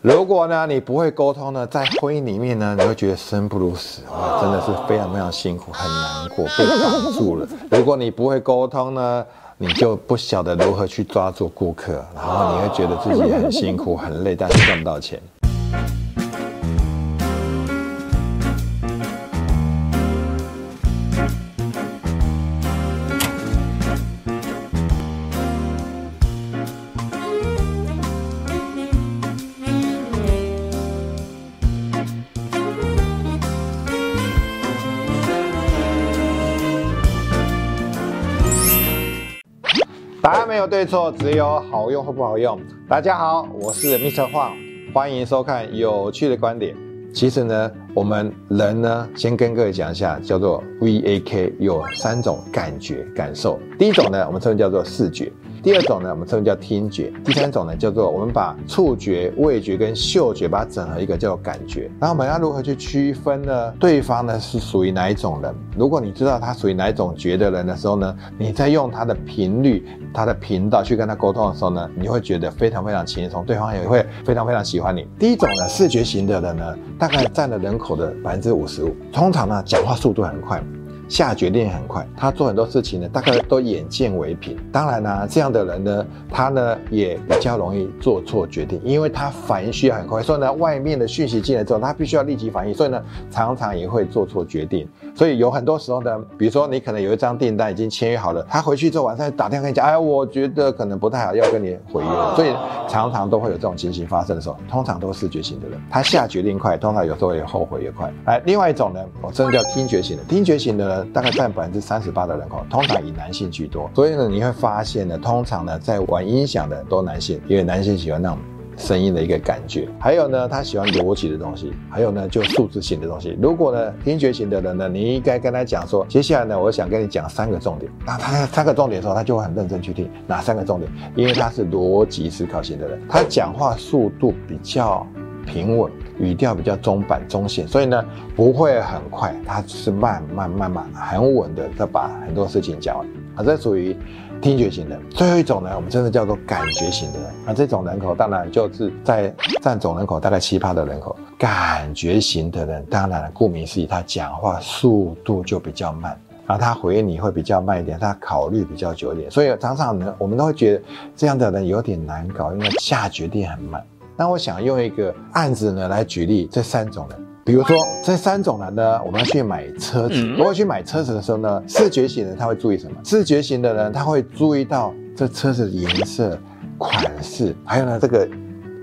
如果呢你不会沟通呢，在婚姻里面呢，你会觉得生不如死，哇，真的是非常非常辛苦，很难过，被绑住了。如果你不会沟通呢，你就不晓得如何去抓住顾客，然后你会觉得自己很辛苦、很累，但是赚不到钱。没有对错，只有好用或不好用。大家好，我是 Mr. Huang，欢迎收看有趣的观点。其实呢，我们人呢，先跟各位讲一下，叫做 VAK，有三种感觉感受。第一种呢，我们称为叫做视觉。第二种呢，我们称为叫听觉；第三种呢，叫做我们把触觉、味觉跟嗅觉把它整合一个叫做感觉。然后我们要如何去区分呢？对方呢是属于哪一种人？如果你知道他属于哪一种觉的人的时候呢，你在用他的频率、他的频道去跟他沟通的时候呢，你会觉得非常非常轻松，对方也会非常非常喜欢你。第一种呢，视觉型的人呢，大概占了人口的百分之五十五，通常呢讲话速度很快。下决定很快，他做很多事情呢，大概都眼见为凭。当然呢，这样的人呢，他呢也比较容易做错决定，因为他反应需要很快。所以呢，外面的讯息进来之后，他必须要立即反应，所以呢，常常也会做错决定。所以有很多时候呢，比如说你可能有一张订单已经签约好了，他回去之后晚上打电话跟你讲，哎，我觉得可能不太好，要跟你毁约。所以常常都会有这种情形发生的时候，通常都是视觉型的人，他下决定快，通常有时候也后悔也快。来，另外一种呢，我真的叫听觉型的，听觉型的人。大概占百分之三十八的人口，通常以男性居多。所以呢，你会发现呢，通常呢，在玩音响的都男性，因为男性喜欢那种声音的一个感觉。还有呢，他喜欢逻辑的东西。还有呢，就数字型的东西。如果呢，听觉型的人呢，你应该跟他讲说，接下来呢，我想跟你讲三个重点。那他三个重点的时候，他就会很认真去听哪三个重点，因为他是逻辑思考型的人，他讲话速度比较平稳。语调比较中板中线，所以呢不会很快，他是慢慢慢慢很稳的在把很多事情讲完。啊，这属于听觉型的。最后一种呢，我们真的叫做感觉型的人。那这种人口当然就是在占总人口大概七八的人口。感觉型的人，当然顾名思义，他讲话速度就比较慢，然后他回应你会比较慢一点，他考虑比较久一点。所以常常呢，我们都会觉得这样的人有点难搞，因为下决定很慢。那我想用一个案子呢来举例这三种人，比如说这三种人呢，我们要去买车子。如果去买车子的时候呢，视觉型的他会注意什么？视觉型的人他会注意到这车子的颜色、款式，还有呢这个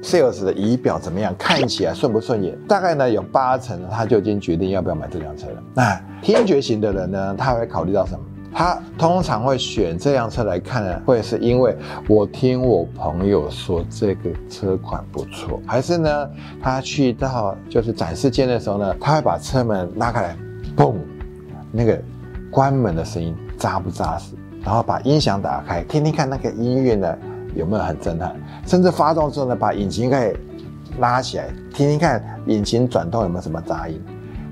sales 的仪表怎么样，看起来顺不顺眼？大概呢有八成他就已经决定要不要买这辆车了。那听觉型的人呢，他会考虑到什么？他通常会选这辆车来看呢，会是因为我听我朋友说这个车款不错，还是呢，他去到就是展示间的时候呢，他会把车门拉开来，嘣，那个关门的声音扎不扎实，然后把音响打开，听听看那个音乐呢有没有很震撼，甚至发动之后呢，把引擎盖拉起来，听听看引擎转动有没有什么杂音，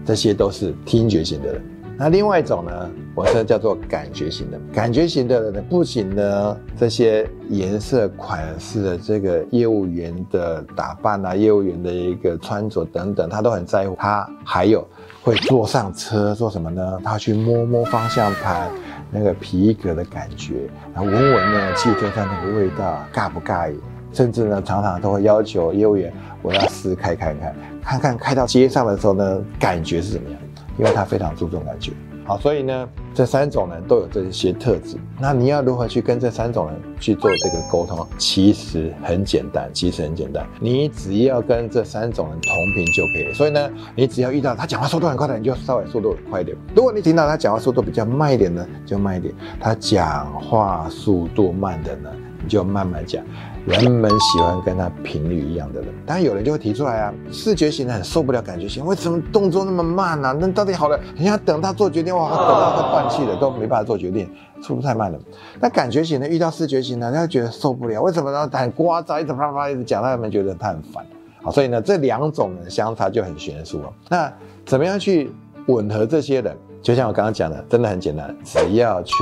这些都是听觉型的人。那另外一种呢，我是叫做感觉型的。感觉型的人呢，不仅呢这些颜色、款式的这个业务员的打扮啊，业务员的一个穿着等等，他都很在乎。他还有会坐上车做什么呢？他去摸摸方向盘那个皮革的感觉，然后闻闻呢汽车上那个味道，尬不尬意？甚至呢，常常都会要求业务员，我要试开看看，看看开到街上的时候呢，感觉是怎么样？因为他非常注重感觉，好，所以呢，这三种人都有这些特质。那你要如何去跟这三种人去做这个沟通？其实很简单，其实很简单，你只要跟这三种人同频就可以。所以呢，你只要遇到他讲话速度很快的，你就稍微速度快一点；如果你听到他讲话速度比较慢一点呢，就慢一点。他讲话速度慢的呢，你就慢慢讲。人们喜欢跟他频率一样的人，当然有人就会提出来啊，视觉型的很受不了感觉型，为什么动作那么慢呢？那到底好了，你要等他做决定，哇，等到他断气了，都没办法做决定，速度太慢了。那感觉型的遇到视觉型的，他觉得受不了，为什么呢？很聒噪，一直啪啪一直讲，他们觉得他很烦。好，所以呢，这两种的相差就很悬殊了。那怎么样去吻合这些人？就像我刚刚讲的，真的很简单，只要去。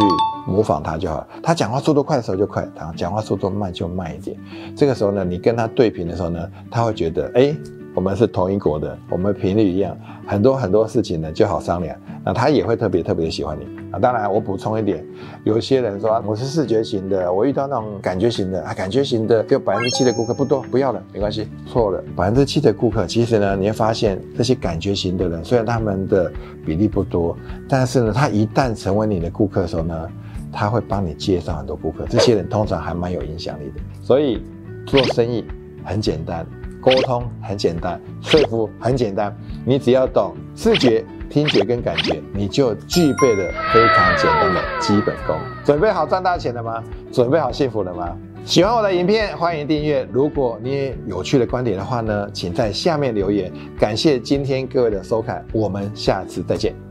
模仿他就好。他讲话速度快的时候就快，他讲话速度慢就慢一点。这个时候呢，你跟他对频的时候呢，他会觉得，哎，我们是同一国的，我们频率一样，很多很多事情呢就好商量。那他也会特别特别喜欢你啊！当然，我补充一点，有些人说我是视觉型的，我遇到那种感觉型的啊，感觉型的就百分之七的顾客不多，不要了，没关系。错了，百分之七的顾客，其实呢，你会发现这些感觉型的人，虽然他们的比例不多，但是呢，他一旦成为你的顾客的时候呢，他会帮你介绍很多顾客，这些人通常还蛮有影响力的。所以做生意很简单，沟通很简单，说服很简单，你只要懂视觉。听觉跟感觉，你就具备了非常简单的基本功。准备好赚大钱了吗？准备好幸福了吗？喜欢我的影片，欢迎订阅。如果你也有趣的观点的话呢，请在下面留言。感谢今天各位的收看，我们下次再见。